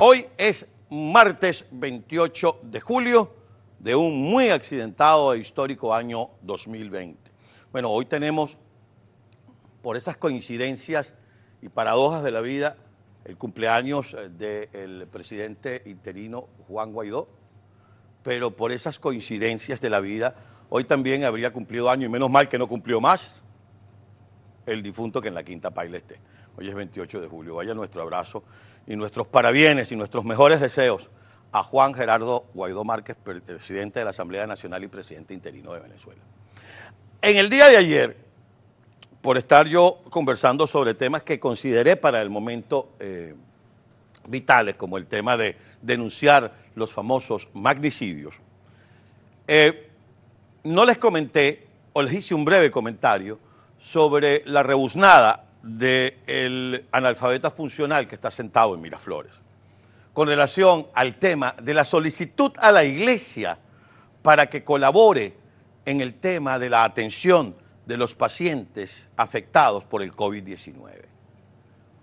Hoy es martes 28 de julio de un muy accidentado e histórico año 2020. Bueno, hoy tenemos, por esas coincidencias y paradojas de la vida, el cumpleaños del presidente interino Juan Guaidó, pero por esas coincidencias de la vida, hoy también habría cumplido año, y menos mal que no cumplió más, el difunto que en la quinta paila esté. Hoy es 28 de julio. Vaya nuestro abrazo y nuestros parabienes y nuestros mejores deseos a Juan Gerardo Guaidó Márquez, presidente de la Asamblea Nacional y presidente interino de Venezuela. En el día de ayer, por estar yo conversando sobre temas que consideré para el momento eh, vitales, como el tema de denunciar los famosos magnicidios, eh, no les comenté, o les hice un breve comentario, sobre la rebuznada del analfabeta funcional que está sentado en Miraflores, con relación al tema de la solicitud a la iglesia para que colabore en el tema de la atención de los pacientes afectados por el COVID-19.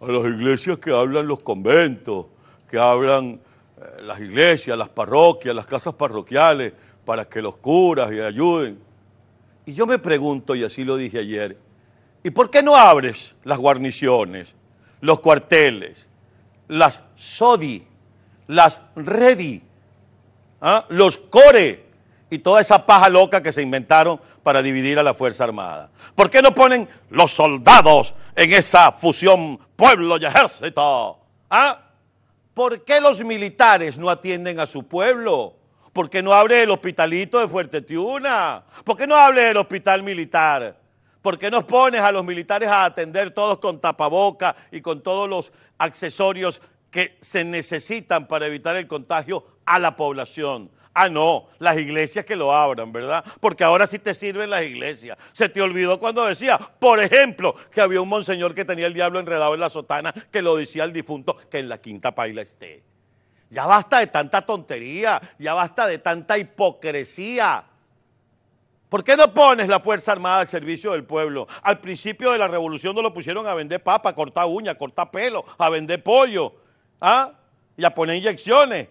A las iglesias que hablan los conventos, que hablan eh, las iglesias, las parroquias, las casas parroquiales, para que los curas y ayuden. Y yo me pregunto, y así lo dije ayer, ¿Y por qué no abres las guarniciones, los cuarteles, las SODI, las REDI, ¿ah? los CORE y toda esa paja loca que se inventaron para dividir a la Fuerza Armada? ¿Por qué no ponen los soldados en esa fusión pueblo y ejército? ¿Ah? ¿Por qué los militares no atienden a su pueblo? ¿Por qué no abre el hospitalito de Fuerte Tiuna? ¿Por qué no abre el hospital militar? ¿Por qué no pones a los militares a atender todos con tapaboca y con todos los accesorios que se necesitan para evitar el contagio a la población? Ah, no, las iglesias que lo abran, ¿verdad? Porque ahora sí te sirven las iglesias. Se te olvidó cuando decía, por ejemplo, que había un monseñor que tenía el diablo enredado en la sotana, que lo decía el difunto, que en la quinta paila esté. Ya basta de tanta tontería, ya basta de tanta hipocresía. ¿Por qué no pones la Fuerza Armada al servicio del pueblo? Al principio de la revolución no lo pusieron a vender papa, a cortar uña, a cortar pelo, a vender pollo, ¿ah? Y a poner inyecciones.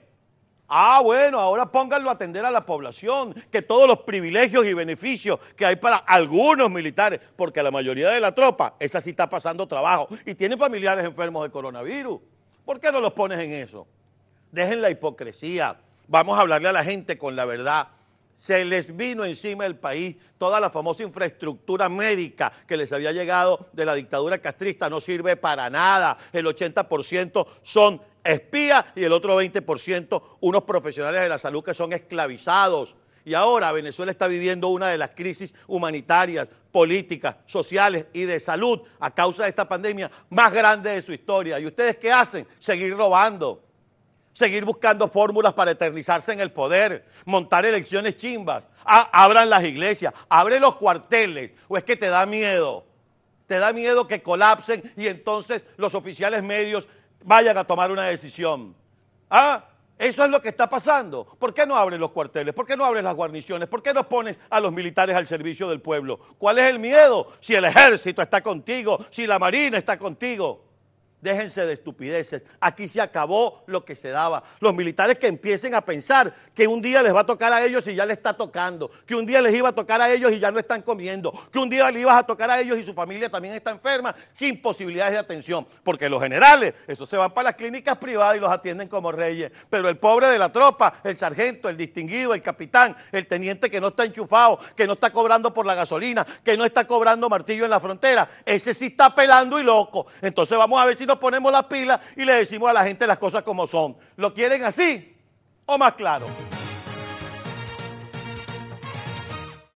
Ah, bueno, ahora pónganlo a atender a la población, que todos los privilegios y beneficios que hay para algunos militares, porque la mayoría de la tropa, esa sí está pasando trabajo y tiene familiares enfermos de coronavirus. ¿Por qué no los pones en eso? Dejen la hipocresía. Vamos a hablarle a la gente con la verdad se les vino encima del país toda la famosa infraestructura médica que les había llegado de la dictadura castrista, no sirve para nada. El 80% son espías y el otro 20% unos profesionales de la salud que son esclavizados. Y ahora Venezuela está viviendo una de las crisis humanitarias, políticas, sociales y de salud a causa de esta pandemia más grande de su historia. ¿Y ustedes qué hacen? Seguir robando seguir buscando fórmulas para eternizarse en el poder, montar elecciones chimbas, abran las iglesias, abre los cuarteles, o es que te da miedo, te da miedo que colapsen y entonces los oficiales medios vayan a tomar una decisión. ¿Ah? Eso es lo que está pasando. ¿Por qué no abres los cuarteles? ¿Por qué no abres las guarniciones? ¿Por qué no pones a los militares al servicio del pueblo? ¿Cuál es el miedo? Si el ejército está contigo, si la marina está contigo. Déjense de estupideces. Aquí se acabó lo que se daba. Los militares que empiecen a pensar que un día les va a tocar a ellos y ya les está tocando. Que un día les iba a tocar a ellos y ya no están comiendo. Que un día les ibas a tocar a ellos y su familia también está enferma sin posibilidades de atención. Porque los generales, esos se van para las clínicas privadas y los atienden como reyes. Pero el pobre de la tropa, el sargento, el distinguido, el capitán, el teniente que no está enchufado, que no está cobrando por la gasolina, que no está cobrando martillo en la frontera, ese sí está pelando y loco. Entonces vamos a ver si ponemos las pilas y le decimos a la gente las cosas como son. ¿Lo quieren así o más claro?